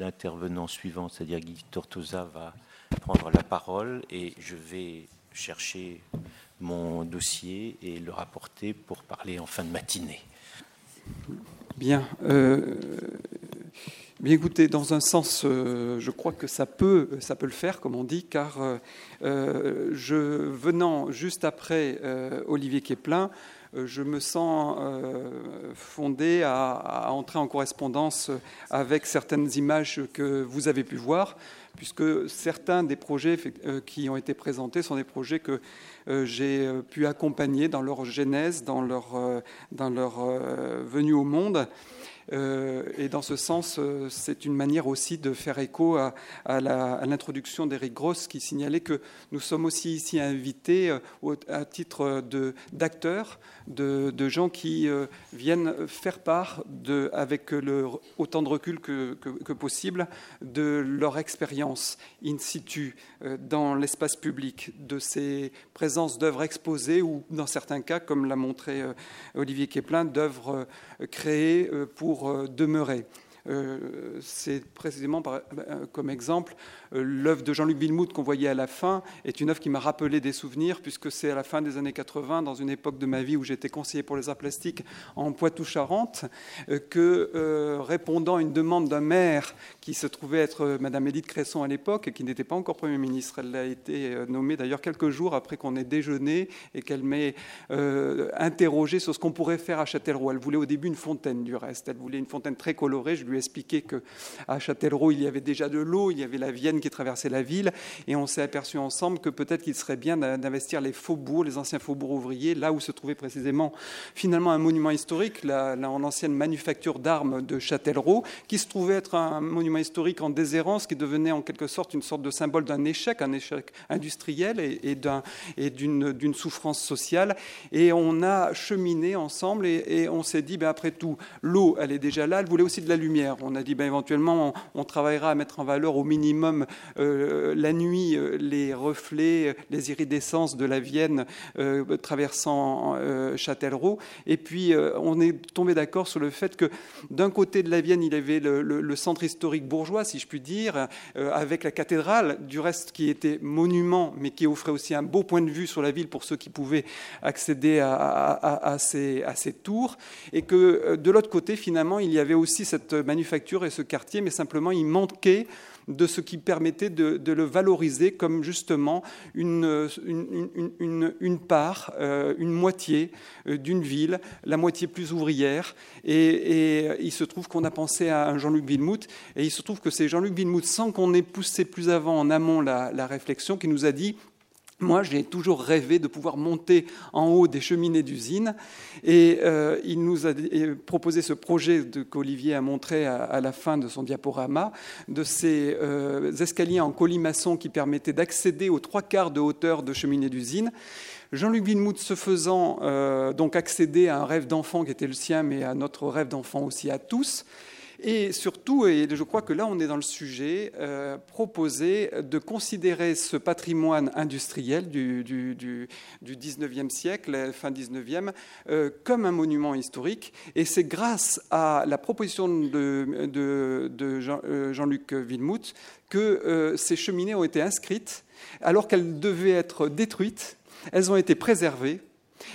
l'intervenant suivant, c'est-à-dire Guy Tortosa, va prendre la parole et je vais chercher mon dossier et le rapporter pour parler en fin de matinée. Bien. Euh, bien écoutez, dans un sens, euh, je crois que ça peut, ça peut le faire, comme on dit, car euh, je, venant juste après Olivier Keplin, je me sens fondé à, entrer en correspondance avec certaines images que vous avez pu voir, puisque certains des projets qui ont été présentés sont des projets que j'ai pu accompagner dans leur genèse, dans leur, dans leur venue au monde. Euh, et dans ce sens, euh, c'est une manière aussi de faire écho à, l'introduction d'Éric Gross qui signalait que nous sommes aussi ici invités euh, à titre d'acteurs, de, gens qui viennent faire part, avec autant de recul que, possible, de leur expérience in situ dans l'espace public, de ces présences d'œuvres exposées ou, dans certains cas, comme l'a montré Olivier Keplin, d'œuvres créées pour euh, demeurer. Euh, c'est précisément euh, comme exemple l'œuvre de Jean-Luc Villemout qu'on voyait à la fin est une œuvre qui m'a rappelé des souvenirs puisque c'est à la fin des années 80, dans une époque de ma vie où j'étais conseiller pour les arts plastiques en Poitou-Charentes, que répondant à une demande d'un maire qui se trouvait être Madame Édith Cresson à l'époque et qui n'était pas encore Premier ministre, elle a été nommée d'ailleurs quelques jours après qu'on ait déjeuné et qu'elle m'ait interrogé sur ce qu'on pourrait faire à Châtellerault. Elle voulait au début une fontaine du reste, elle voulait une fontaine très colorée. Je lui ai expliqué qu'à Châtellerault, il y avait déjà de l'eau, il y avait la Vienne qui traversait la ville, et on s'est aperçu ensemble que peut-être qu'il serait bien d'investir les faubourgs, les anciens faubourgs ouvriers, là où se trouvait précisément finalement un monument historique, l'ancienne manufacture d'armes de Châtellerault, qui se trouvait être un monument historique en déshérence, qui devenait en quelque sorte une sorte de symbole d'un échec, un échec industriel et, d'une souffrance sociale. Et on a cheminé ensemble et, on s'est dit, ben après tout, l'eau, elle est déjà là, elle voulait aussi de la lumière. On a dit ben, éventuellement, on, travaillera à mettre en valeur au minimum euh, la nuit euh, les reflets, les iridescences de la Vienne euh, traversant Châtellerault. Et puis, on est tombé d'accord sur le fait que d'un côté de la Vienne, il y avait le, centre historique bourgeois, si je puis dire, avec la cathédrale, du reste qui était monument, mais qui offrait aussi un beau point de vue sur la ville pour ceux qui pouvaient accéder à, à ces, à ces tours. Et que de l'autre côté, finalement, il y avait aussi cette manufacture et ce quartier, mais simplement il manquait de ce qui permettait de, le valoriser comme justement une, une, part, euh, une moitié euh, d'une ville, la moitié plus ouvrière. Et, il se trouve qu'on a pensé à Jean-Luc Villemout, et il se trouve que c'est Jean-Luc Villemout, sans qu'on ait poussé plus avant en amont la réflexion, qui nous a dit moi, j'ai toujours rêvé de pouvoir monter en haut des cheminées d'usine. Et euh, il nous a proposé ce projet qu'Olivier a montré à, la fin de son diaporama, de ces euh, escaliers en colimaçon qui permettaient d'accéder aux trois quarts de hauteur de cheminées d'usine. Jean-Luc Villemout se faisant euh, donc accéder à un rêve d'enfant qui était le sien, mais à notre rêve d'enfant aussi à tous. Et surtout, et je crois que là on est dans le sujet, euh, proposer de considérer ce patrimoine industriel du, du, du, 19e siècle, fin 19e, euh, comme un monument historique. Et c'est grâce à la proposition de, euh, Jean-Luc Villemout que ces cheminées ont été inscrites alors qu'elles devaient être détruites. Elles ont été préservées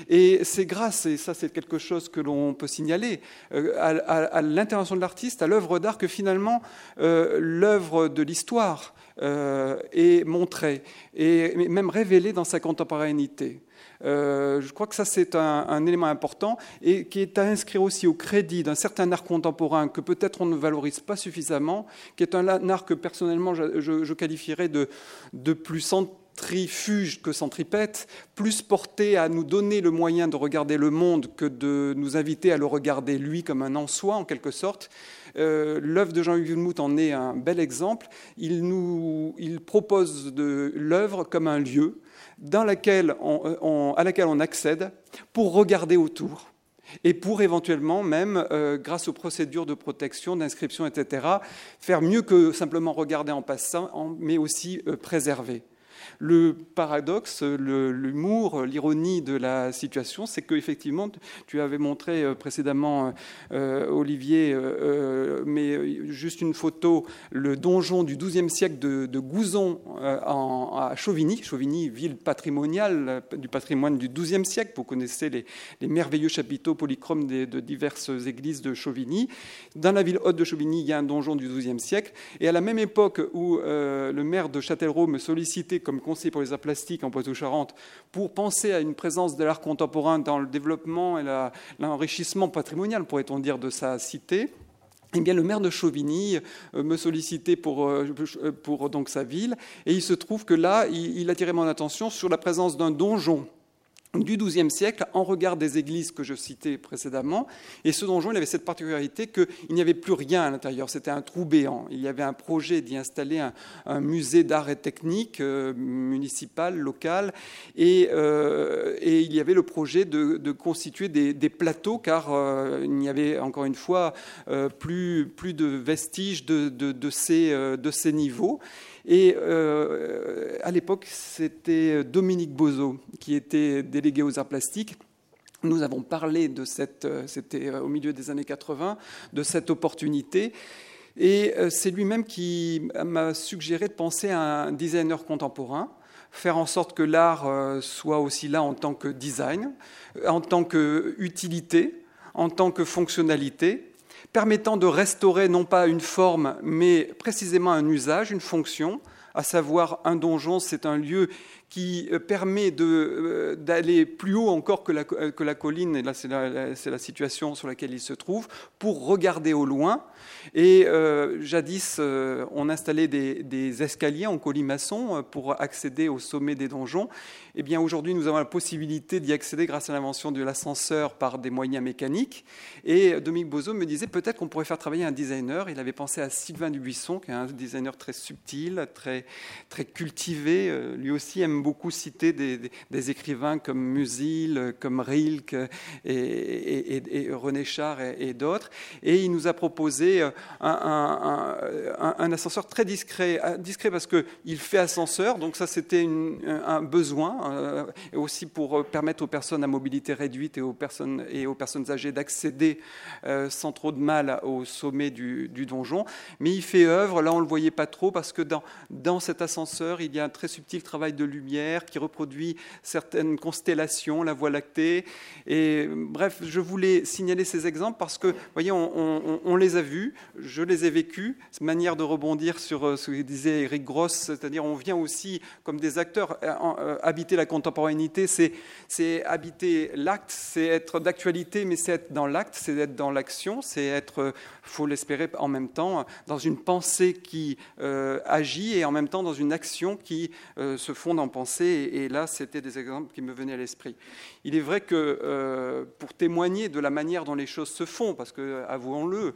et c'est grâce, et ça c'est quelque chose que l'on peut signaler, euh, à, l'intervention de l'artiste, à l'œuvre d'art, que finalement euh, l'œuvre de l'histoire euh, est montrée et même révélée dans sa contemporanéité. je crois que ça, c'est un, élément important et qui est à inscrire aussi au crédit d'un certain art contemporain que peut-être on ne valorise pas suffisamment, qui est un art que personnellement je, qualifierais de, de plus central trifuge que centripète, plus porté à nous donner le moyen de regarder le monde que de nous inviter à le regarder lui comme un en soi en quelque sorte. Euh, l'œuvre de Jean-Hugues Villemout en est un bel exemple. Il, nous, il propose l'œuvre comme un lieu dans laquelle on, à laquelle on accède pour regarder autour et pour éventuellement même, euh, grâce aux procédures de protection, d'inscription, etc., faire mieux que simplement regarder en passant, mais aussi euh, préserver. Le paradoxe, l'humour, l'ironie de la situation, c'est qu'effectivement, tu avais montré euh, précédemment, euh, Olivier, euh, mais juste une photo, le donjon du XIIe siècle de, Gouzon à Chauvigny, Chauvigny, ville patrimoniale du patrimoine du XIIe siècle. Vous connaissez les, merveilleux chapiteaux polychromes de diverses églises de Chauvigny. Dans la ville haute de Chauvigny, il y a un donjon du XIIe siècle. Et à la même époque où le maire de Châtellerault me sollicitait comme conseiller pour les arts plastiques en Poitou-Charentes pour penser à une présence de l'art contemporain dans le développement et l'enrichissement patrimonial, pourrait-on dire, de sa cité. Eh bien, le maire de Chauvigny euh, me sollicitait pour, euh, pour donc, sa ville, et il se trouve que là, il attirait mon attention sur la présence d'un donjon du XIIe siècle en regard des églises que je citais précédemment. Et ce donjon, il avait cette particularité qu'il n'y avait plus rien à l'intérieur, c'était un trou béant. Il y avait un projet d'y installer un, musée d'art et technique euh, municipal, local, euh, et, il y avait le projet de, constituer des, plateaux, car euh, il n'y avait encore une fois plus, plus de vestiges de, ces, de ces niveaux. Et euh, à l'époque, c'était Dominique Bozo qui était délégué aux arts plastiques. Nous avons parlé de cette, euh, c'était euh, au milieu des années 80, de cette opportunité. Et c'est lui-même qui m'a suggéré de penser à un designer contemporain, faire en sorte que l'art soit aussi là en tant que design, en tant qu'utilité, en tant que fonctionnalité, permettant de restaurer non pas une forme, mais précisément un usage, une fonction, à savoir un donjon, c'est un lieu qui euh, permet euh, d'aller plus haut encore que la, la colline, et là c'est la, situation sur laquelle il se trouve, pour regarder au loin. Et euh, jadis, on installait des, escaliers en colimaçon pour accéder au sommet des donjons. Eh bien aujourd'hui, nous avons la possibilité d'y accéder grâce à l'invention de l'ascenseur par des moyens mécaniques. Et Dominique Bozo me disait peut-être qu'on pourrait faire travailler un designer. Il avait pensé à Sylvain Dubuisson, qui est un designer très subtil, très, très cultivé. Lui aussi aime beaucoup cité des, écrivains comme Musil, comme Rilke et, René Char et, d'autres. Et il nous a proposé euh, un, ascenseur très discret, euh, discret parce qu'il fait ascenseur, donc ça c'était un besoin, euh, aussi pour permettre aux personnes à mobilité réduite et aux personnes, et aux personnes âgées d'accéder sans trop de mal au sommet du, donjon. Mais il fait œuvre, là on ne le voyait pas trop parce que dans, dans cet ascenseur, il y a un très subtil travail de lumière qui reproduit certaines constellations, la Voie lactée. Et bref, je voulais signaler ces exemples parce que, voyez, on, les a vus, je les ai vécus. Manière de rebondir sur euh, ce que disait Eric Gross, c'est-à-dire on vient aussi comme des acteurs euh, euh, habiter la contemporanéité, c'est habiter l'acte, c'est être d'actualité, mais c'est être dans l'acte, c'est être dans l'action, c'est être, faut l'espérer en même temps, dans une pensée qui agit et en même temps dans une action qui se fonde en pensée et là, c'était des exemples qui me venaient à l'esprit. Il est vrai que pour témoigner de la manière dont les choses se font, parce que, avouons-le,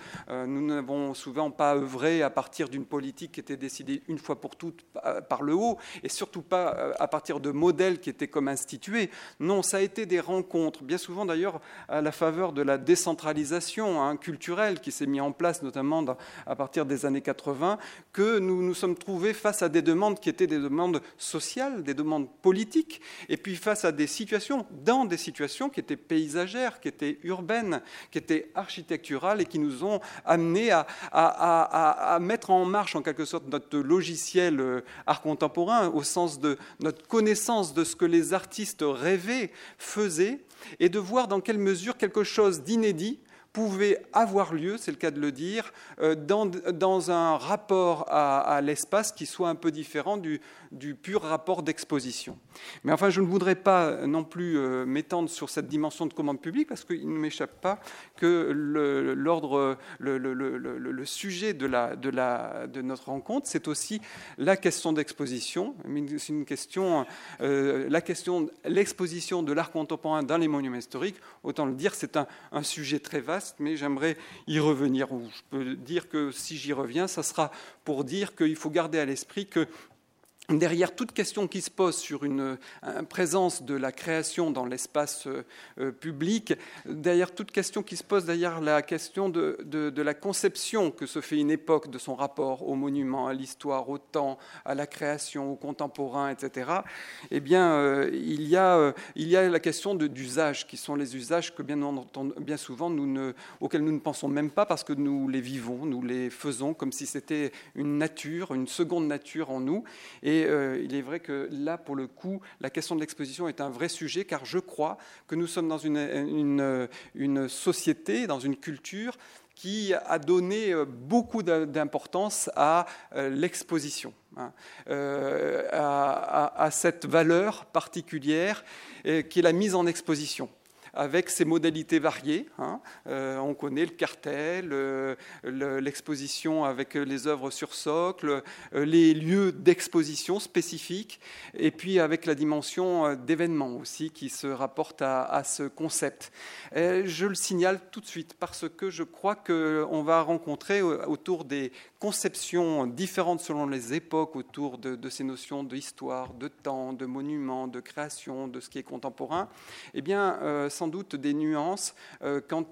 nous n'avons souvent pas œuvré à partir d'une politique qui était décidée une fois pour toutes par le haut, et surtout pas euh, à partir de modèles qui étaient comme institués. Non, ça a été des rencontres, bien souvent d'ailleurs à la faveur de la décentralisation hein, culturelle qui s'est mise en place, notamment à partir des années 80, que nous nous sommes trouvés face à des demandes qui étaient des demandes sociales, des demandes politiques, et puis face à des situations, dans des situations qui étaient paysagères, qui étaient urbaines, qui étaient architecturales, et qui nous ont amenés à, mettre en marche en quelque sorte notre logiciel euh, art contemporain, au sens de notre connaissance de ce que les artistes rêvaient, faisaient, et de voir dans quelle mesure quelque chose d'inédit pouvait avoir lieu, c'est le cas de le dire, euh, dans, dans un rapport à, l'espace qui soit un peu différent du, du pur rapport d'exposition. Mais enfin, je ne voudrais pas non plus euh, m'étendre sur cette dimension de commande publique parce qu'il ne m'échappe pas que l'ordre, le, sujet de, la, de, la, de, notre rencontre, c'est aussi la question d'exposition. C'est une question, euh, la question, l'exposition de l'art contemporain dans les monuments historiques. Autant le dire, c'est un sujet très vaste, mais j'aimerais y revenir. Je peux dire que si j'y reviens, ça sera pour dire qu'il faut garder à l'esprit que derrière toute question qui se pose sur une, présence de la création dans l'espace euh, euh, public, derrière toute question qui se pose derrière la question de, la conception que se fait une époque de son rapport au monument, à l'histoire, au temps, à la création, au contemporain, etc., eh bien, euh, il, y a, la question d'usage, qui sont les usages que bien, bien souvent nous ne, auxquels nous ne pensons même pas parce que nous les vivons, nous les faisons comme si c'était une nature, une seconde nature en nous. Et euh, il est vrai que là, pour le coup, la question de l'exposition est un vrai sujet, car je crois que nous sommes dans une, une, société, dans une culture qui a donné euh, beaucoup d'importance à euh, l'exposition, hein, à, cette valeur particulière qui est la mise en exposition avec ses modalités variées. Hein. Euh, on connaît le cartel, euh, l'exposition avec les œuvres sur socle, euh, les lieux d'exposition spécifiques, et puis avec la dimension d'événement aussi qui se rapporte à, ce concept. je le signale tout de suite parce que je crois qu'on va rencontrer autour des conceptions différentes selon les époques autour de, ces notions d'histoire, de temps, de monument, de création, de ce qui est contemporain, eh bien, sans doute des nuances euh, quant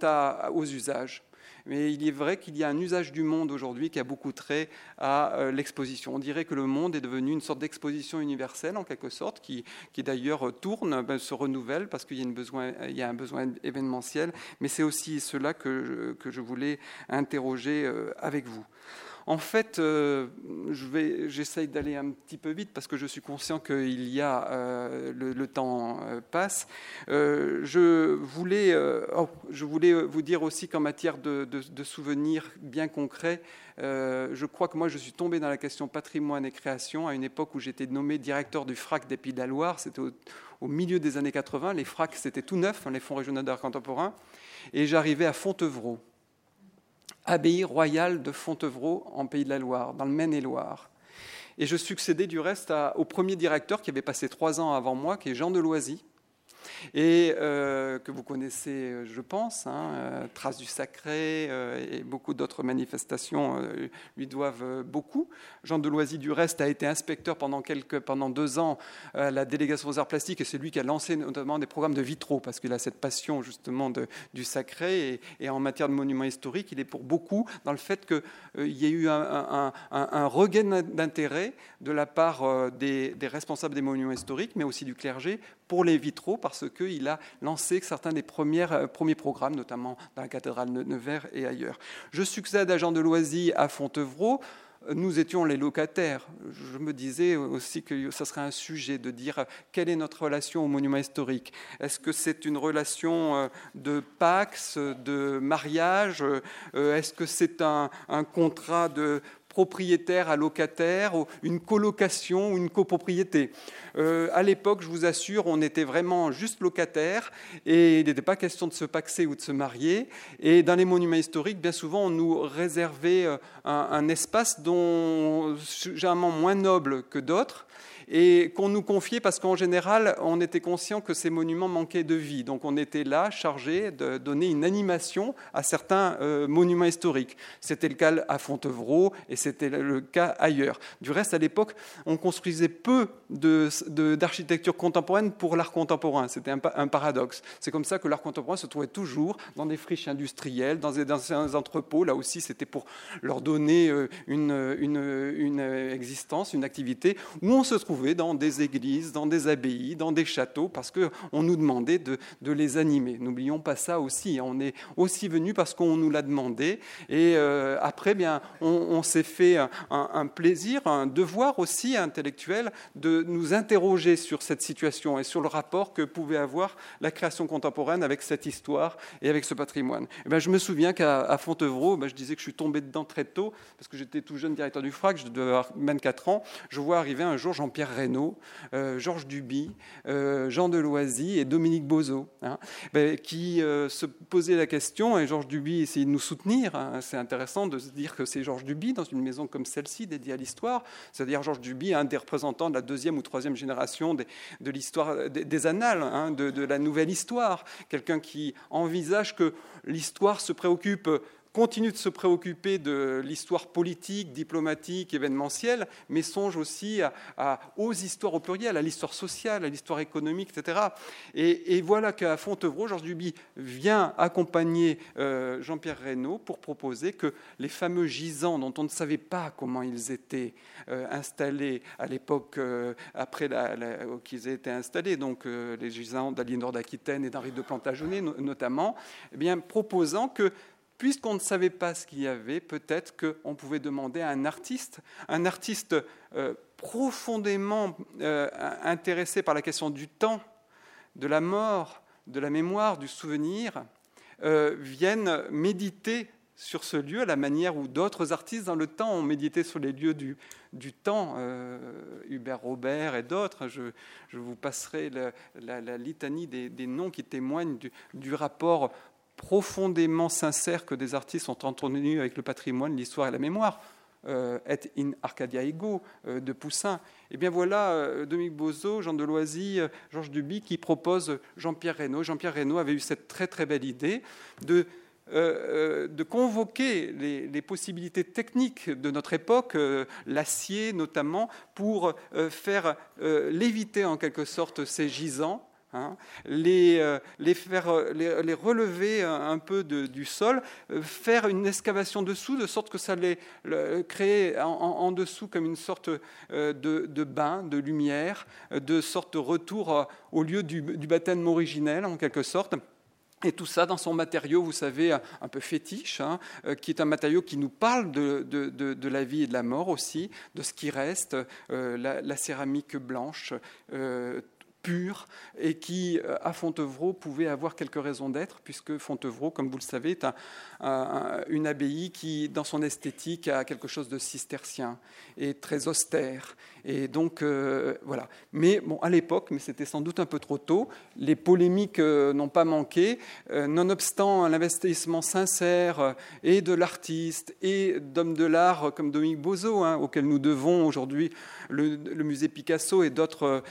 aux usages. Mais il est vrai qu'il y a un usage du monde aujourd'hui qui a beaucoup trait à euh, l'exposition. On dirait que le monde est devenu une sorte d'exposition universelle, en quelque sorte, qui, d'ailleurs tourne, ben, se renouvelle parce qu'il y, a un besoin événementiel. Mais c'est aussi cela que je voulais interroger euh, avec vous. En fait, euh, j'essaye d'aller un petit peu vite parce que je suis conscient qu'il y a euh, le, temps euh, passe. je voulais, oh, je voulais vous dire aussi qu'en matière de, souvenirs bien concrets, je crois que moi je suis tombé dans la question patrimoine et création à une époque où j'étais nommé directeur du FRAC des Pays de la Loire. C'était au, milieu des années 80. Les FRAC c'était tout neuf, hein, les fonds régionaux d'art contemporain, et j'arrivais à Fontevraud abbaye royale de Fontevraud en Pays de la Loire, dans le Maine-et-Loire. Et je succédais du reste au premier directeur qui avait passé trois ans avant moi, qui est Jean de Loisy, et euh, que vous connaissez, euh, je pense, hein, euh, Traces du Sacré et beaucoup d'autres manifestations lui doivent beaucoup. Jean Deloisy, du reste, a été inspecteur pendant, quelques, pendant deux ans à la délégation aux arts plastiques et c'est lui qui a lancé notamment des programmes de vitraux parce qu'il a cette passion justement du sacré et, en matière de monuments historiques, il est pour beaucoup dans le fait qu'il y ait eu un, regain d'intérêt de la part des, des responsables des monuments historiques, mais aussi du clergé, pour les vitraux parce qu'il a lancé certains des euh, premiers programmes, notamment dans la cathédrale de Nevers et ailleurs. Je succède à Jean de Loisy à Fontevraud nous étions les locataires. Je me disais aussi que ce serait un sujet de dire quelle est notre relation au monument historique? Est-ce que c'est une relation euh, de pax, de mariage? Euh, Est-ce que c'est un, un, contrat de propriétaire à locataire, une colocation ou une copropriété. Euh, à l'époque, je vous assure, on était vraiment juste locataire et il n'était pas question de se paxer ou de se marier. Et dans les monuments historiques, bien souvent, on nous réservait euh, un, un espace dont généralement moins noble que d'autres et qu'on nous confiait parce qu'en général, on était conscient que ces monuments manquaient de vie. Donc on était là, chargé de donner une animation à certains euh, monuments historiques. C'était le cas à Fontevraud et c'était le cas ailleurs. Du reste, à l'époque, on construisait peu d'architecture contemporaine pour l'art contemporain. C'était un, paradoxe. C'est comme ça que l'art contemporain se trouvait toujours dans des friches industrielles, dans des, anciens entrepôts. Là aussi, c'était pour leur donner euh, une, une, une existence, une activité où on se dans des églises, dans des abbayes, dans des châteaux, parce qu'on nous demandait de, les animer. N'oublions pas ça aussi. Hein. On est aussi venu parce qu'on nous l'a demandé. Et euh, après, bien, on, s'est fait un, plaisir, un devoir aussi intellectuel de nous interroger sur cette situation et sur le rapport que pouvait avoir la création contemporaine avec cette histoire et avec ce patrimoine. Et eh bien, je me souviens qu'à Fontevraud, ben, je disais que je suis tombé dedans très tôt, parce que j'étais tout jeune directeur du FRAC, je devais avoir 24 ans. Je vois arriver un jour Jean-Pierre Reynaud, euh, Georges Duby, euh, Jean Deloisy et Dominique Bozo, hein, ben, qui euh, se posaient la question, et Georges Duby essayait de nous soutenir. Hein. c'est intéressant de se dire que c'est Georges Duby dans une maison comme celle-ci, dédiée à l'histoire, c'est-à-dire Georges Duby, un des représentants de la deuxième ou troisième génération de l'histoire des, annales, hein, de la nouvelle histoire, quelqu'un qui envisage que l'histoire se préoccupe continue de se préoccuper de l'histoire politique, diplomatique, événementielle, mais songe aussi aux histoires au pluriel, à l'histoire sociale, à l'histoire économique, etc. Et, voilà qu'à Fontevraud, Georges Duby vient accompagner euh, Jean-Pierre Reynaud pour proposer que les fameux gisants dont on ne savait pas comment ils étaient euh, installés à l'époque euh, après qu'ils aient été installés, donc les gisants d'Aliénor d'Aquitaine et d'Henri de Plantagenet notamment, eh bien, proposant que puisqu'on ne savait pas ce qu'il y avait, peut-être qu'on pouvait demander à un artiste, un artiste euh, profondément euh, intéressé par la question du temps, de la mort, de la mémoire, du souvenir, euh, vienne méditer sur ce lieu à la manière où d'autres artistes dans le temps ont médité sur les lieux du, temps, Hubert Robert et d'autres. Je, vous passerai la, litanie des, noms qui témoignent du rapport profondément sincère que des artistes ont entretenu avec le patrimoine, l'histoire et la mémoire. Euh, et in Arcadia Ego euh, de Poussin. Et eh bien voilà euh, Dominique Bozo, Jean Deloisy, Georges Duby qui proposent Jean-Pierre Reynaud. Jean-Pierre Reynaud avait eu cette très très belle idée de, de convoquer les, les, possibilités techniques de notre époque, l'acier notamment, pour faire léviter en quelque sorte ces gisants Hein, les, euh, les, faire, euh, les, relever un peu du sol, euh, faire une excavation dessous, de sorte que ça les crée en, dessous comme une sorte de, bain, de lumière, de sorte de retour au lieu du, baptême originel, en quelque sorte. Et tout ça dans son matériau, vous savez, un peu fétiche, hein, qui est un matériau qui nous parle de, de, la vie et de la mort aussi, de ce qui reste, la, céramique blanche, pur et qui, euh, à Fontevraud, pouvait avoir quelques raisons d'être, puisque Fontevraud, comme vous le savez, est une abbaye qui, dans son esthétique, a quelque chose de cistercien et très austère. Et donc, euh, voilà. Mais bon, à l'époque, mais c'était sans doute un peu trop tôt, les polémiques euh, n'ont pas manqué. nonobstant l'investissement sincère et de l'artiste et d'hommes de l'art comme Dominique Bozo, hein, auquel nous devons aujourd'hui le, musée Picasso et d'autres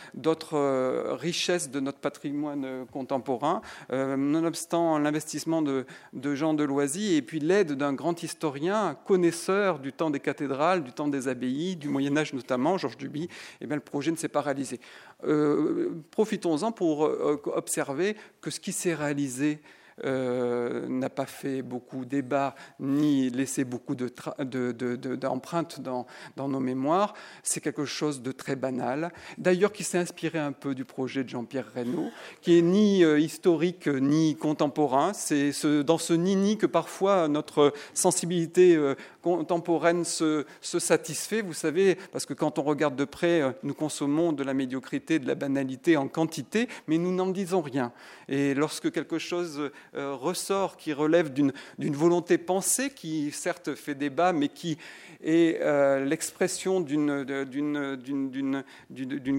richesse de notre patrimoine contemporain, euh, nonobstant l'investissement de, de Jean et puis l'aide d'un grand historien, connaisseur du temps des cathédrales, du temps des abbayes, du Moyen Âge notamment, Georges Duby, eh bien, le projet ne s'est pas réalisé. Euh, profitons-en pour euh, observer que ce qui s'est réalisé euh, n'a pas fait beaucoup débat ni laissé beaucoup d'empreintes de, dans, dans, nos mémoires. C'est quelque chose de très banal. D'ailleurs, qui s'est inspiré un peu du projet de Jean-Pierre Reynaud, qui est ni euh, historique ni contemporain. C'est ce, dans ce nini que parfois notre sensibilité euh, contemporaine se, se, satisfait. Vous savez, parce que quand on regarde de près, nous consommons de la médiocrité, de la banalité en quantité, mais nous n'en disons rien. Et lorsque quelque chose euh, ressort qui relève d'une volonté pensée qui certes fait débat, mais qui est euh, l'expression d'une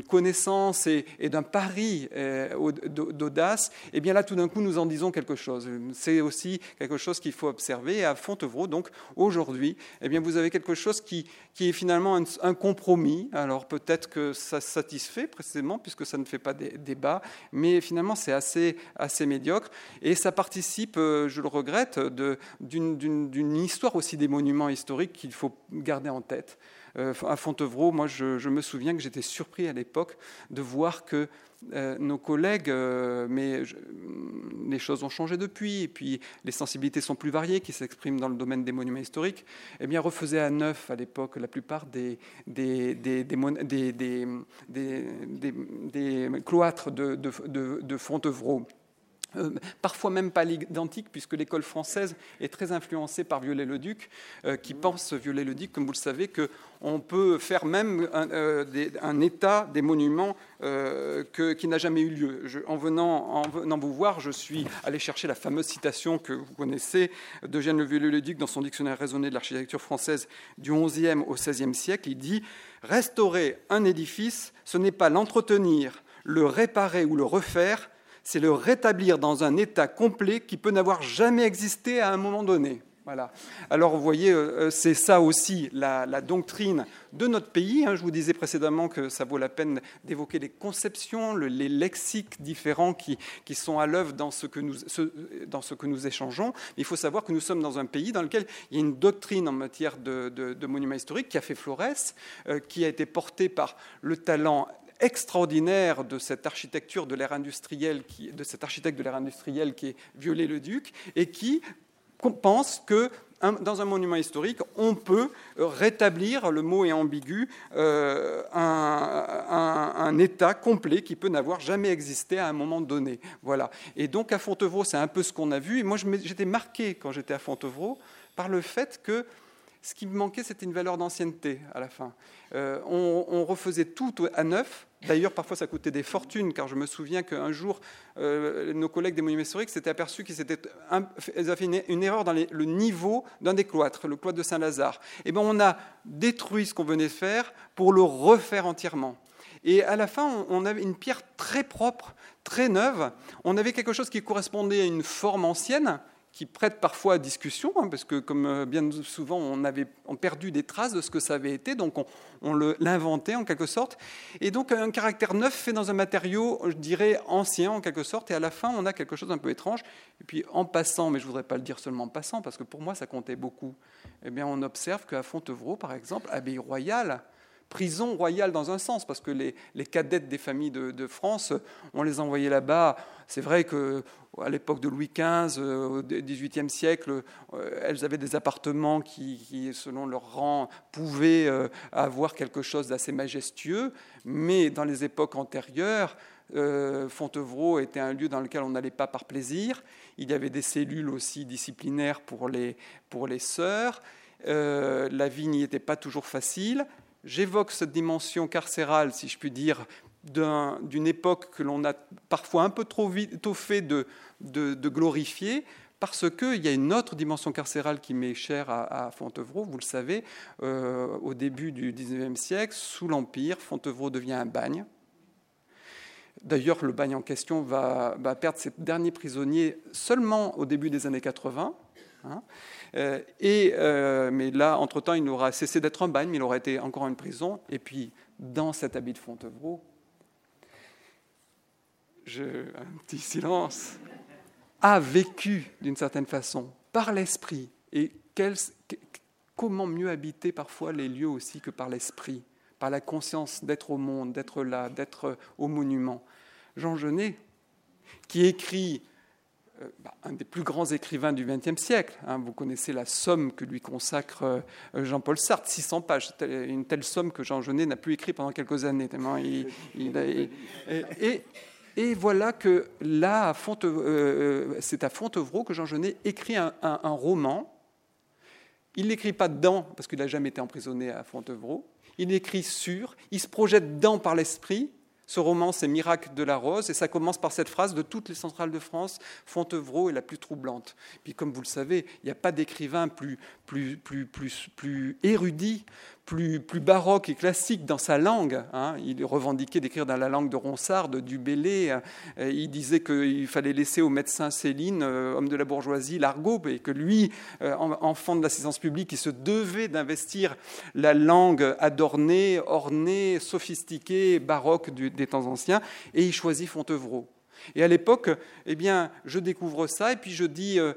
connaissance et, d'un pari euh, d'audace, et eh bien là tout d'un coup nous en disons quelque chose. C'est aussi quelque chose qu'il faut observer. À Fontevraud, donc aujourd'hui, eh vous avez quelque chose qui, qui est finalement un, compromis. Alors peut-être que ça satisfait précisément puisque ça ne fait pas débat, mais finalement c'est assez, assez médiocre et ça participe, euh, je le regrette, d'une histoire aussi des monuments historiques qu'il faut garder en tête. Euh, à Fontevraud, moi, je, me souviens que j'étais surpris à l'époque de voir que euh, nos collègues, mais les choses ont changé depuis, et puis les sensibilités sont plus variées, qui s'expriment dans le domaine des monuments historiques, eh bien, refaisaient à neuf à l'époque la plupart des, cloîtres de Fontevraud. Euh, parfois même pas l'identique, puisque l'école française est très influencée par Viollet-le-Duc, euh, qui pense, Viollet-le-Duc, comme vous le savez, qu'on peut faire même un, euh, état des monuments qui n'a jamais eu lieu. en, venant, en venant vous voir, je suis allé chercher la fameuse citation que vous connaissez d'Eugène Le Viollet-le-Duc dans son dictionnaire raisonné de l'architecture française du XIe au XVIe siècle. Il dit Restaurer un édifice, ce n'est pas l'entretenir, le réparer ou le refaire, c'est le rétablir dans un état complet qui peut n'avoir jamais existé à un moment donné. Voilà. Alors, vous voyez, euh, c'est ça aussi la, doctrine de notre pays. Hein. Je vous disais précédemment que ça vaut la peine d'évoquer les conceptions, les lexiques différents qui, sont à l'œuvre dans, ce que nous, échangeons. il faut savoir que nous sommes dans un pays dans lequel il y a une doctrine en matière de, monuments historiques qui a fait florès, euh, qui a été portée par le talent extraordinaire de cette architecture de l'ère industrielle, qui, de cet architecte de l'ère industrielle qui est Viollet-le-Duc, et qui pense que dans un monument historique, on peut rétablir, le mot est ambigu, euh, un, état complet qui peut n'avoir jamais existé à un moment donné. Voilà. Et donc à Fontevraud, c'est un peu ce qu'on a vu. Et moi, j'étais marqué quand j'étais à Fontevraud par le fait que ce qui me manquait, c'était une valeur d'ancienneté à la fin. Euh, on, refaisait tout à neuf. D'ailleurs, parfois, ça coûtait des fortunes, car je me souviens qu'un jour, euh, nos collègues des monuments historiques s'étaient aperçus qu'ils avaient fait une, erreur dans le niveau d'un des cloîtres, le cloître de Saint-Lazare. Et eh bien, on a détruit ce qu'on venait de faire pour le refaire entièrement. Et à la fin, on avait une pierre très propre, très neuve. On avait quelque chose qui correspondait à une forme ancienne, qui prête parfois à discussion, hein, parce que comme euh, bien souvent on avait perdu des traces de ce que ça avait été, donc on, l'inventait en quelque sorte. Et donc un caractère neuf fait dans un matériau, je dirais, ancien en quelque sorte, et à la fin on a quelque chose d'un peu étrange. Et puis en passant, mais je ne voudrais pas le dire seulement en passant, parce que pour moi ça comptait beaucoup, eh bien on observe qu'à Fontevraud, par exemple, abbaye royale, prison royale dans un sens, parce que les, cadettes des familles de, France, on les envoyait là-bas. C'est vrai que à l'époque de Louis XV, euh, au XVIIIe siècle, euh, elles avaient des appartements qui, selon leur rang, pouvaient euh, avoir quelque chose d'assez majestueux, mais dans les époques antérieures, Fontevraud était un lieu dans lequel on n'allait pas par plaisir. Il y avait des cellules aussi disciplinaires pour les, pour les sœurs. la vie n'y était pas toujours facile. J'évoque cette dimension carcérale, si je puis dire, d'une époque que l'on a parfois un peu trop tôt fait de, glorifier, parce qu'il y a une autre dimension carcérale qui m'est chère à, Fontevraud, vous le savez, euh, au début du XIXe siècle, sous l'Empire, Fontevraud devient un bagne. D'ailleurs, le bagne en question va, perdre ses derniers prisonniers seulement au début des années 80. Euh, et, euh, mais là, entre-temps, il aura cessé d'être un bagne, mais il aura été encore en prison. Et puis, dans cet habit de Fontevraud, je, un petit silence, a vécu d'une certaine façon par l'esprit. Et comment mieux habiter parfois les lieux aussi que par l'esprit, par la conscience d'être au monde, d'être là, d'être au monument? Jean Genet, qui écrit un des plus grands écrivains du XXe siècle. Hein. vous connaissez la somme que lui consacre euh, Jean-Paul Sartre, 600 pages, une telle somme que Jean Genet n'a plus écrit pendant quelques années. et, voilà que là, euh, c'est à Fontevraud que Jean Genet écrit un, un roman. Il ne l'écrit pas dedans, parce qu'il n'a jamais été emprisonné à Fontevraud. Il écrit sur, il se projette dedans par l'esprit, ce roman, c'est Miracle de la Rose, et ça commence par cette phrase de toutes les centrales de France, Fontevraud est la plus troublante. Puis comme vous le savez, il n'y a pas d'écrivain plus, plus, plus, plus, plus érudit, plus, baroque et classique dans sa langue. Hein. Il revendiquait d'écrire dans la langue de Ronsard, de Dubélé. Hein. Il disait qu'il fallait laisser au médecin Céline, euh, homme de la bourgeoisie, l'argot, et que lui, euh, enfant de l'assistance publique, il se devait d'investir la langue adornée, ornée, sophistiquée, baroque des temps anciens, et il choisit Fontevraud. Et à l'époque, eh bien, je découvre ça et puis je dis euh,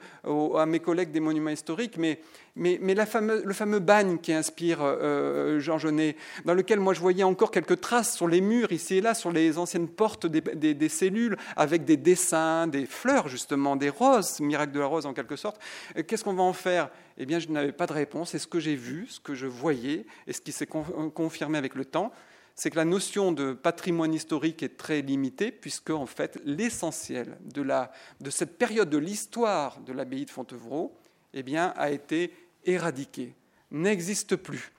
à mes collègues des monuments historiques, mais, mais, le fameux bagne qui inspire euh, Jean Genet, dans lequel moi je voyais encore quelques traces sur les murs, ici et là, sur les anciennes portes des, des, cellules, avec des dessins, des fleurs justement, des roses, miracle de la rose en quelque sorte. Euh, qu'est-ce qu'on va en faire? Eh bien, je n'avais pas de réponse. Et ce que j'ai vu, ce que je voyais, et ce qui s'est confirmé avec le temps, c'est que la notion de patrimoine historique est très limitée, puisque en fait l'essentiel de, de cette période de l'histoire de l'abbaye de Fontevraud eh bien, a été éradiqué, n'existe plus.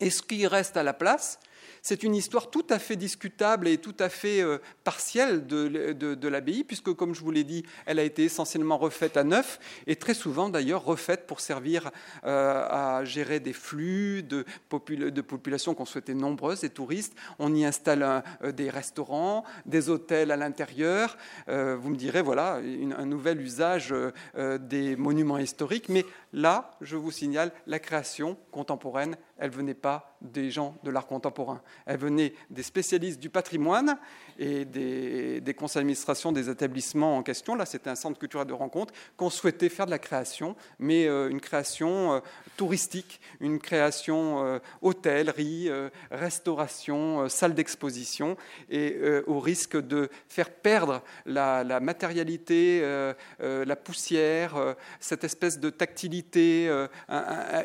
Et ce qui reste à la place, C'est une histoire tout à fait discutable et tout à fait euh, partielle de, l'abbaye, puisque, comme je vous l'ai dit, elle a été essentiellement refaite à neuf, et très souvent d'ailleurs refaite pour servir euh, à gérer des flux de, de populations qu'on souhaitait nombreuses, des touristes. On y installe euh, des restaurants, des hôtels à l'intérieur. vous me direz, voilà, un nouvel usage des monuments historiques, mais là, je vous signale, la création contemporaine, elle venait pas des gens de l'art contemporain. Elle venait des spécialistes du patrimoine et des, conseils d'administration des établissements en question. Là, c'était un centre culturel de rencontre qu'on souhaitait faire de la création, mais euh, une création euh, touristique, une création euh, hôtellerie, restauration, salle d'exposition, et au risque de faire perdre la, la matérialité, la poussière, cette espèce de tactilité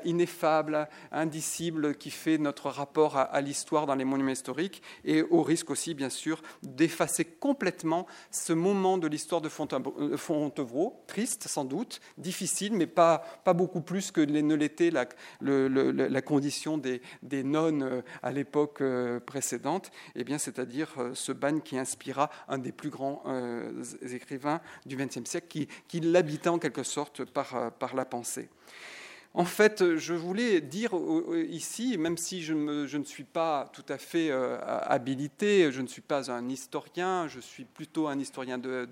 ineffable, indicible qui fait notre rapport à, l'histoire dans les monuments historiques et au risque aussi, bien sûr, d'effacer complètement ce moment de l'histoire de euh, Fontevraud, triste sans doute, difficile, mais pas, pas beaucoup plus que ne l'était la, la, condition des, des nonnes euh, à l'époque euh, précédente, eh bien, c'est-à-dire ce bagne qui inspira un des plus grands écrivains du XXe siècle, qui, qui l'habitait en quelque sorte par, par la pensée. En fait, je voulais dire ici, même si je, ne suis pas tout à fait euh, habilité, je ne suis pas un historien, je suis plutôt un historien de,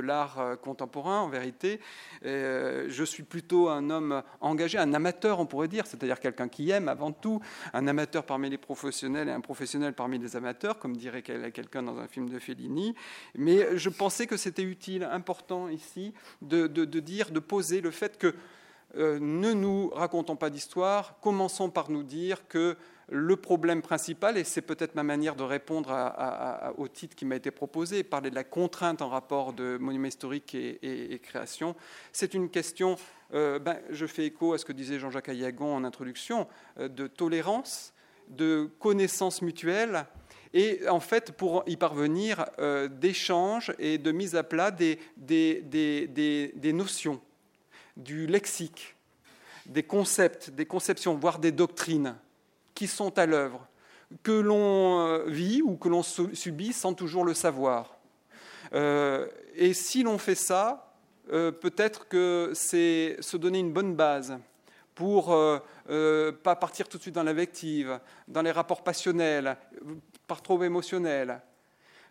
l'art euh, contemporain en vérité, euh, je suis plutôt un homme engagé, un amateur on pourrait dire, c'est-à-dire quelqu'un qui aime avant tout, un amateur parmi les professionnels et un professionnel parmi les amateurs, comme dirait quelqu'un dans un film de Fellini. Mais je pensais que c'était utile, important ici, de dire, de poser le fait que euh, ne nous racontons pas d'histoire, commençons par nous dire que le problème principal, et c'est peut-être ma manière de répondre au titre qui m'a été proposé, parler de la contrainte en rapport de monuments historiques et, création, c'est une question, euh, ben, je fais écho à ce que disait Jean-Jacques Ayagon en introduction, euh, de tolérance, de connaissance mutuelle, et en fait, pour y parvenir, d'échange et de mise à plat des notions du lexique, des concepts, des conceptions, voire des doctrines qui sont à l'œuvre, que l'on euh, vit ou que l'on subit sans toujours le savoir. Euh, et si l'on fait ça, euh, peut-être que c'est se donner une bonne base pour ne pas partir tout de suite dans l'invective, dans les rapports passionnels, par trop émotionnels.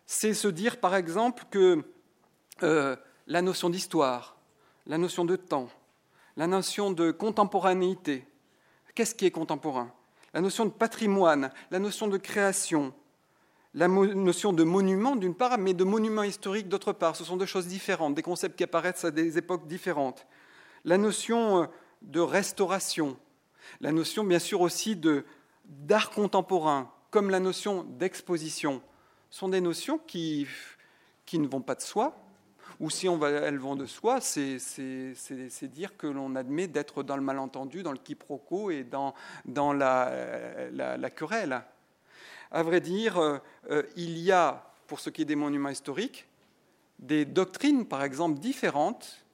C'est se dire, par exemple, que la notion d'histoire, la notion de temps, la notion de contemporanéité. Qu'est-ce qui est contemporain? La notion de patrimoine, la notion de création, la notion de monument d'une part, mais de monument historique d'autre part. Ce sont deux choses différentes, des concepts qui apparaissent à des époques différentes. La notion euh, de restauration, la notion bien sûr aussi d'art contemporain, comme la notion d'exposition, sont des notions qui, qui ne vont pas de soi, ou si elles vont de soi, c'est dire que l'on admet d'être dans le malentendu, dans le quiproquo et dans, dans la, querelle. À vrai dire, euh, il y a, pour ce qui est des monuments historiques, des doctrines, par exemple, différentes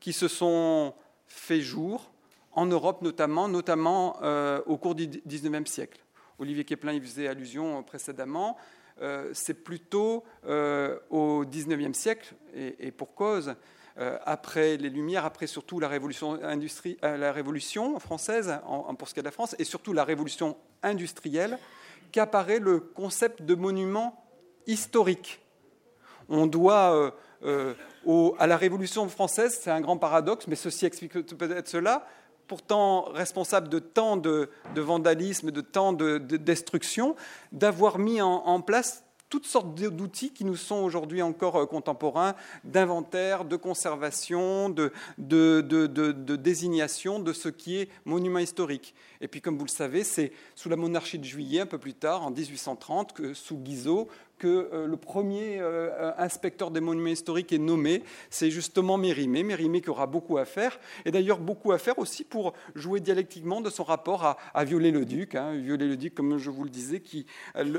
qui se sont fait jour en Europe notamment, notamment euh, au cours du XIXe siècle. Olivier Keplin y faisait allusion précédemment. Euh, c'est plutôt euh, au XIXe siècle, et, pour cause, euh, après les Lumières, après surtout la révolution, la révolution française, pour ce qui est de la France, et surtout la révolution industrielle, qu'apparaît le concept de monument historique. On doit à la Révolution française, c'est un grand paradoxe, mais ceci explique peut-être cela, pourtant responsable de tant de, vandalisme, de tant de, destruction, d'avoir mis en, place toutes sortes d'outils qui nous sont aujourd'hui encore euh, contemporains, d'inventaire, de conservation, de, désignation de ce qui est monument historique. Et puis, comme vous le savez, c'est sous la monarchie de Juillet, un peu plus tard, en 1830, que, sous Guizot, que euh, le premier euh, inspecteur des monuments historiques est nommé, c'est justement Mérimée. Mérimée qui aura beaucoup à faire, et d'ailleurs beaucoup à faire aussi pour jouer dialectiquement de son rapport à, Viollet-le-Duc. Hein. Viollet-le-Duc, comme je vous le disais, qui,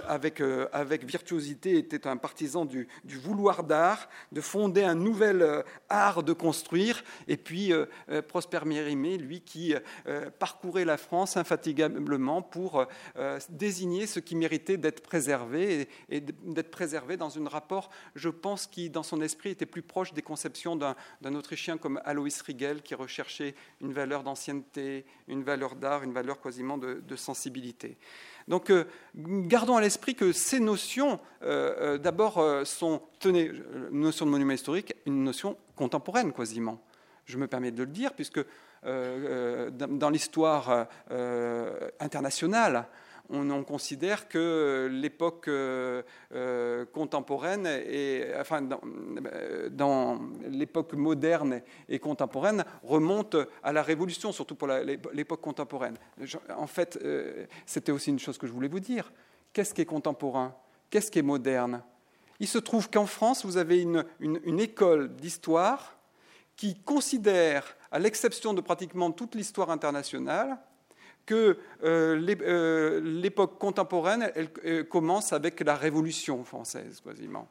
avec, avec virtuosité, était un partisan du, du vouloir d'art, de fonder un nouvel art de construire, et puis Prosper Mérimée, lui, qui parcourait la France infatigablement pour désigner ce qui méritait d'être préservé et, d'être préservé dans un rapport, je pense, qui, dans son esprit, était plus proche des conceptions d'un Autrichien comme Alois Riegel, qui recherchait une valeur d'ancienneté, une valeur d'art, une valeur quasiment de, sensibilité. Donc, euh, gardons à l'esprit que ces notions, euh, euh, d'abord, sont, tenez, une notion de monument historique, une notion contemporaine quasiment. Je me permets de le dire, puisque dans l'histoire internationale, on, considère que l'époque euh, euh, contemporaine, et, enfin, dans, l'époque moderne et contemporaine, remonte à la Révolution, surtout pour l'époque contemporaine. En fait, euh, c'était aussi une chose que je voulais vous dire. Qu'est-ce qui est contemporain? Qu'est-ce qui est moderne? Il se trouve qu'en France, vous avez une école d'histoire qui considère, à l'exception de pratiquement toute l'histoire internationale, que euh, euh, l'époque contemporaine euh, commence avec la Révolution française, quasiment.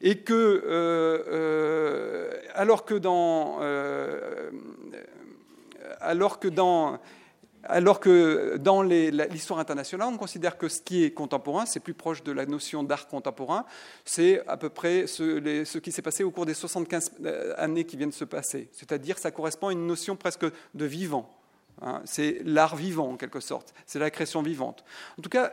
Et que, alors que dans, alors que dans alors que dans l'histoire internationale, on considère que ce qui est contemporain, c'est plus proche de la notion d'art contemporain, c'est à peu près ce, ce qui s'est passé au cours des 75 années qui viennent de se passer. C'est-à-dire ça correspond à une notion presque de vivant. Hein, c'est l'art vivant, en quelque sorte. C'est la création vivante. En tout cas,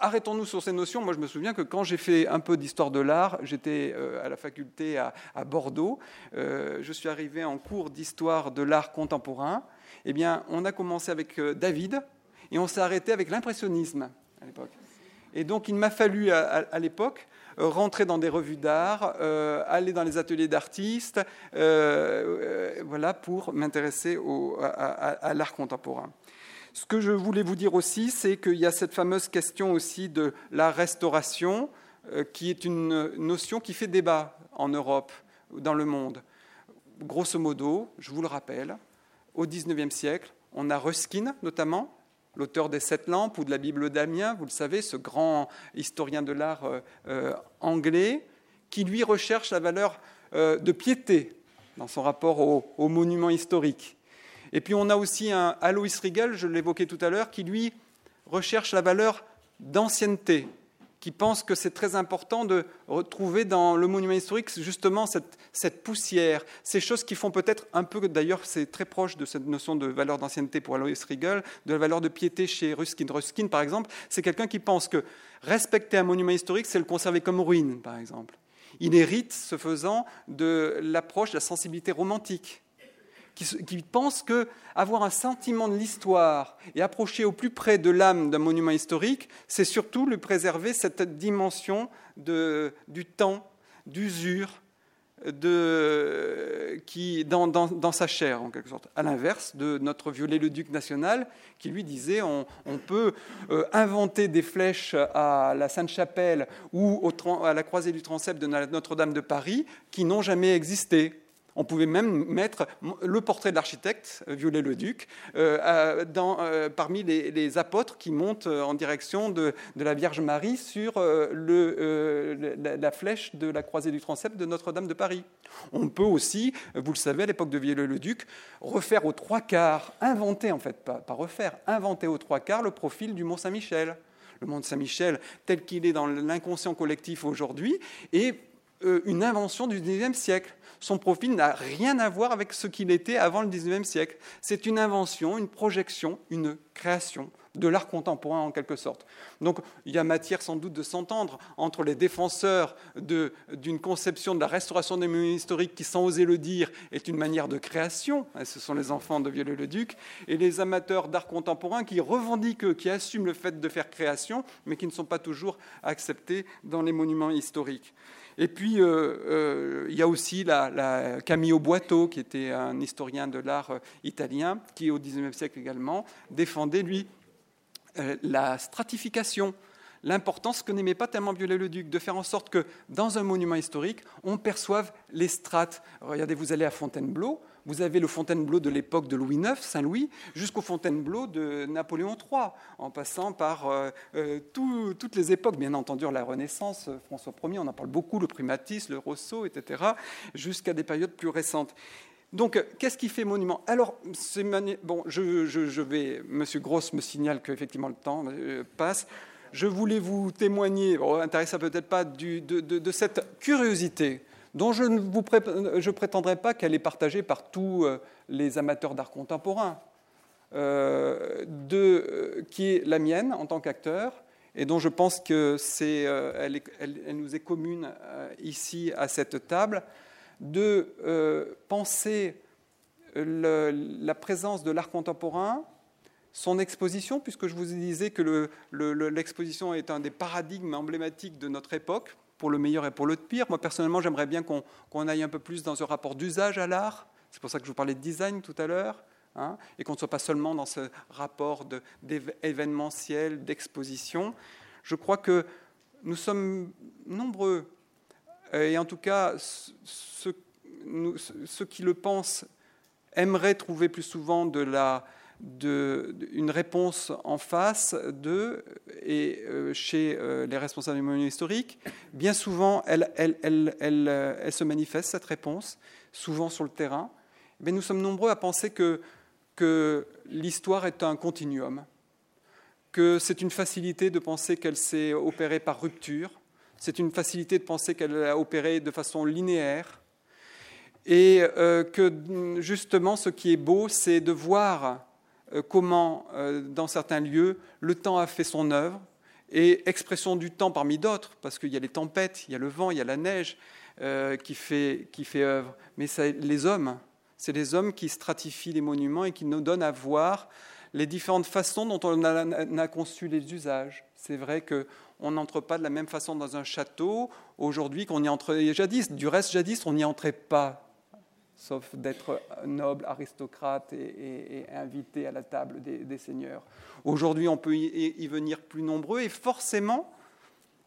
arrêtons-nous sur ces notions. Moi, je me souviens que quand j'ai fait un peu d'histoire de l'art, j'étais euh, à la faculté à, Bordeaux. Euh, je suis arrivé en cours d'histoire de l'art contemporain. Eh bien, on a commencé avec euh, David et on s'est arrêté avec l'impressionnisme à l'époque. Et donc, il m'a fallu à l'époque euh, rentrer dans des revues d'art, euh, aller dans les ateliers d'artistes, euh, voilà, pour m'intéresser à, l'art contemporain. Ce que je voulais vous dire aussi, c'est qu'il y a cette fameuse question aussi de la restauration, qui est une notion qui fait débat en Europe, dans le monde. Grosso modo, je vous le rappelle, au XIXe siècle, on a Ruskin notamment, l'auteur des Sept Lampes ou de la Bible d'Amiens, vous le savez, ce grand historien de l'art euh, euh, anglais, qui lui recherche la valeur euh, de piété dans son rapport aux monuments historiques. Et puis on a aussi un Alois Riegel, je l'évoquais tout à l'heure, qui lui recherche la valeur d'ancienneté, qui pense que c'est très important de retrouver dans le monument historique justement cette, cette poussière, ces choses qui font peut-être un peu, d'ailleurs c'est très proche de cette notion de valeur d'ancienneté pour Alois Riegel, de la valeur de piété chez Ruskin. Ruskin, par exemple, c'est quelqu'un qui pense que respecter un monument historique, c'est le conserver comme ruine, par exemple. Il hérite, ce faisant, de l'approche de la sensibilité romantique qui, pense que avoir un sentiment de l'histoire et approcher au plus près de l'âme d'un monument historique, c'est surtout lui préserver cette dimension de, du temps, d'usure, de, qui, dans, dans, sa chair, en quelque sorte. À l'inverse de notre Viollet-le-Duc national, qui lui disait on, peut euh, inventer des flèches à la Sainte-Chapelle ou à la croisée du transept de Notre-Dame de Paris qui n'ont jamais existé. On pouvait même mettre le portrait de l'architecte, euh, Viollet-le-Duc, euh, euh, parmi les, apôtres qui montent en direction de, la Vierge Marie sur la, flèche de la croisée du transept de Notre-Dame de Paris. On peut aussi, vous le savez, à l'époque de Viollet-le-Duc, refaire aux trois quarts, inventer en fait, pas, refaire, inventer aux trois quarts le profil du Mont Saint-Michel le Mont Saint-Michel tel qu'il est dans l'inconscient collectif aujourd'hui, et une invention du XIXe siècle son profil n'a rien à voir avec ce qu'il était avant le XIXe siècle. C'est une invention, une projection, une création de l'art contemporain en quelque sorte. Donc il y a matière sans doute de s'entendre entre les défenseurs d'une conception de la restauration des monuments historiques qui, sans oser le dire, est une manière de création, hein, ce sont les enfants de Viollet-le-Duc, et les amateurs d'art contemporain qui revendiquent, qui assument le fait de faire création, mais qui ne sont pas toujours acceptés dans les monuments historiques. Et puis, euh, euh, il y a aussi la, Camillo Boito, qui était un historien de l'art euh, italien, qui, au XIXe siècle également, défendait, lui, la stratification, l'importance que n'aimait pas tellement Viollet-le-Duc, de faire en sorte que dans un monument historique, on perçoive les strates. Regardez, vous allez à Fontainebleau, vous avez le Fontainebleau de l'époque de Louis IX, Saint-Louis, jusqu'au Fontainebleau de Napoléon III, en passant par euh, euh, toutes les époques, bien entendu la Renaissance, François Ier, on en parle beaucoup, le primatis, le Rousseau, etc., jusqu'à des périodes plus récentes. Donc, qu'est-ce qui fait monument? Alors, bon, je, je, vais. Monsieur Gross me signale qu'effectivement le temps euh, passe. Je voulais vous témoigner, intéressant peut-être pas, de, cette curiosité dont je ne vous je prétendrai pas qu'elle est partagée par tous euh, les amateurs d'art contemporain, euh, de, qui est la mienne en tant qu'acteur, et dont je pense que elle, elle, nous est commune ici à cette table de euh, penser la présence de l'art contemporain, son exposition, puisque je vous disais que l'exposition est un des paradigmes emblématiques de notre époque, pour le meilleur et pour le pire. Moi, personnellement, j'aimerais bien qu'on aille un peu plus dans ce rapport d'usage à l'art. C'est pour ça que je vous parlais de design tout à l'heure. Hein, et qu'on ne soit pas seulement dans ce rapport d'événementiel, d'exposition. Je crois que nous sommes nombreux et en tout cas, ceux, qui le pensent aimeraient trouver plus souvent de de, une réponse en face d'eux et euh, chez euh, les responsables du monument historique. Bien souvent, elle, se manifeste, cette réponse, souvent sur le terrain. Mais nous sommes nombreux à penser que l'histoire est un continuum, que c'est une facilité de penser qu'elle s'est opérée par rupture, c'est une facilité de penser qu'elle a opéré de façon linéaire. Et euh, que justement, ce qui est beau, c'est de voir euh, comment, euh, dans certains lieux, le temps a fait son œuvre, et expression du temps parmi d'autres, parce qu'il y a les tempêtes, il y a le vent, il y a la neige qui, fait, œuvre. Mais c'est les hommes, c'est les hommes qui stratifient les monuments et qui nous donnent à voir les différentes façons dont on a, conçu les usages. C'est vrai que on n'entre pas de la même façon dans un château aujourd'hui qu'on y entrait jadis. Du reste, jadis, on n'y entrait pas, sauf d'être noble, aristocrate et, invité à la table des, seigneurs. Aujourd'hui, on peut y, venir plus nombreux et forcément,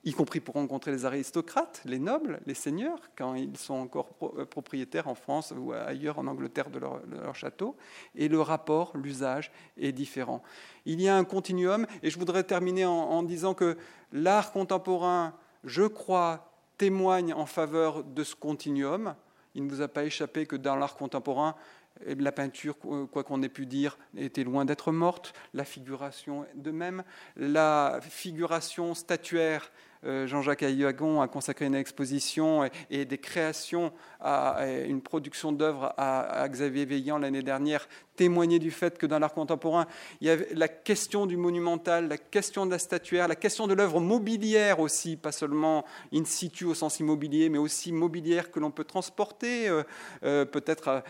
y compris pour rencontrer les aristocrates, les nobles, les seigneurs, quand ils sont encore euh, propriétaires en France ou ailleurs en Angleterre de leur, château, et le rapport, l'usage est différent. Il y a un continuum, et je voudrais terminer en, disant que l'art contemporain, je crois, témoigne en faveur de ce continuum. Il ne vous a pas échappé que dans l'art contemporain, la peinture, quoi qu'on ait pu dire, était loin d'être morte, la figuration de même, la figuration statuaire Jean-Jacques Ayagon a consacré une exposition et, des créations, à, une production d'œuvres à, Xavier Veillant l'année dernière, témoigner du fait que dans l'art contemporain, il y avait la question du monumental, la question de la statuaire, la question de l'œuvre mobilière aussi, pas seulement in situ au sens immobilier, mais aussi mobilière que l'on peut transporter, euh, euh, peut-être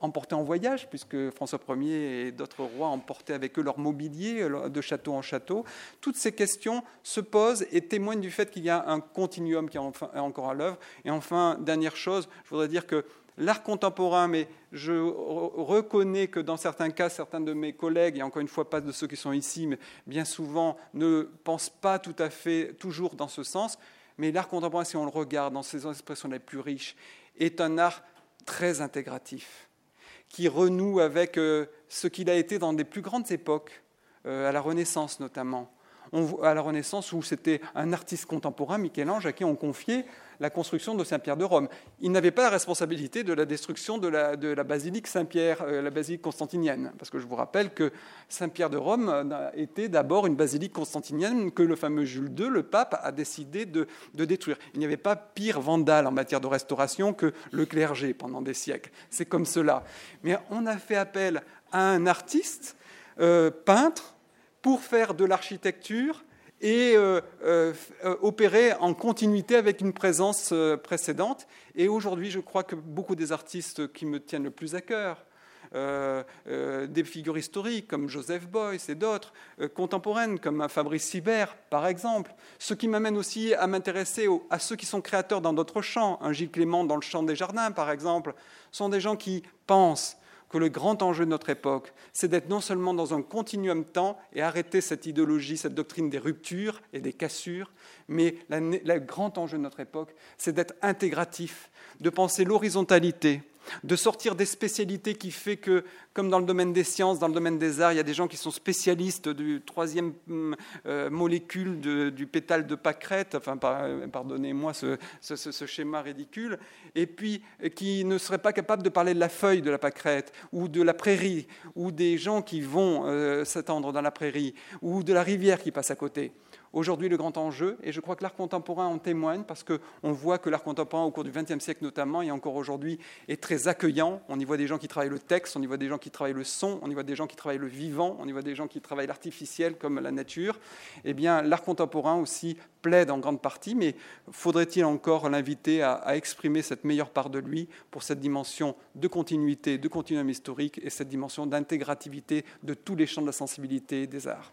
emporter en voyage, puisque François Ier et d'autres rois emportaient avec eux leur mobilier de château en château. Toutes ces questions se posent et témoignent témoigne du fait qu'il y a un continuum qui est encore à l'œuvre. Et enfin, dernière chose, je voudrais dire que l'art contemporain, mais je reconnais que dans certains cas, certains de mes collègues, et encore une fois pas de ceux qui sont ici, mais bien souvent, ne pensent pas tout à fait toujours dans ce sens. Mais l'art contemporain, si on le regarde dans ses expressions les plus riches, est un art très intégratif, qui renoue avec euh, ce qu'il a été dans des plus grandes époques, euh, à la Renaissance notamment à la Renaissance où c'était un artiste contemporain, Michel-Ange, à qui on confiait la construction de Saint-Pierre de Rome. Il n'avait pas la responsabilité de la destruction de la, basilique Saint-Pierre, euh, la basilique constantinienne, parce que je vous rappelle que Saint-Pierre de Rome était d'abord une basilique constantinienne que le fameux Jules II, le pape, a décidé de, détruire. Il n'y avait pas pire vandale en matière de restauration que le clergé pendant des siècles. C'est comme cela. Mais on a fait appel à un artiste, euh, peintre, pour faire de l'architecture et euh, euh, opérer en continuité avec une présence euh, précédente. Et aujourd'hui, je crois que beaucoup des artistes qui me tiennent le plus à cœur, des figures historiques comme Joseph Beuys et d'autres, contemporaines comme Fabrice Sibert, par exemple, ce qui m'amène aussi à m'intéresser à ceux qui sont créateurs dans d'autres champs, un Gilles Clément dans le champ des jardins, par exemple, sont des gens qui pensent que le grand enjeu de notre époque, c'est d'être non seulement dans un continuum temps et arrêter cette idéologie, cette doctrine des ruptures et des cassures, mais le grand enjeu de notre époque, c'est d'être intégratif, de penser l'horizontalité, de sortir des spécialités qui fait que, comme dans le domaine des sciences, dans le domaine des arts, il y a des gens qui sont spécialistes du troisième hum, euh, molécule du pétale de pâquerette, enfin, pardonnez-moi ce, schéma ridicule, et puis euh, qui ne seraient pas capables de parler de la feuille de la pâquerette, ou de la prairie, ou des gens qui vont euh, s'attendre dans la prairie, ou de la rivière qui passe à côté aujourd'hui le grand enjeu, et je crois que l'art contemporain en témoigne, parce qu'on voit que l'art contemporain, au cours du XXe siècle notamment, et encore aujourd'hui, est très accueillant. On y voit des gens qui travaillent le texte, on y voit des gens qui travaillent le son, on y voit des gens qui travaillent le vivant, on y voit des gens qui travaillent l'artificiel comme la nature. Eh bien, l'art contemporain aussi plaide en grande partie, mais faudrait-il encore l'inviter à, à, exprimer cette meilleure part de lui pour cette dimension de continuité, de continuum historique et cette dimension d'intégrativité de tous les champs de la sensibilité des arts?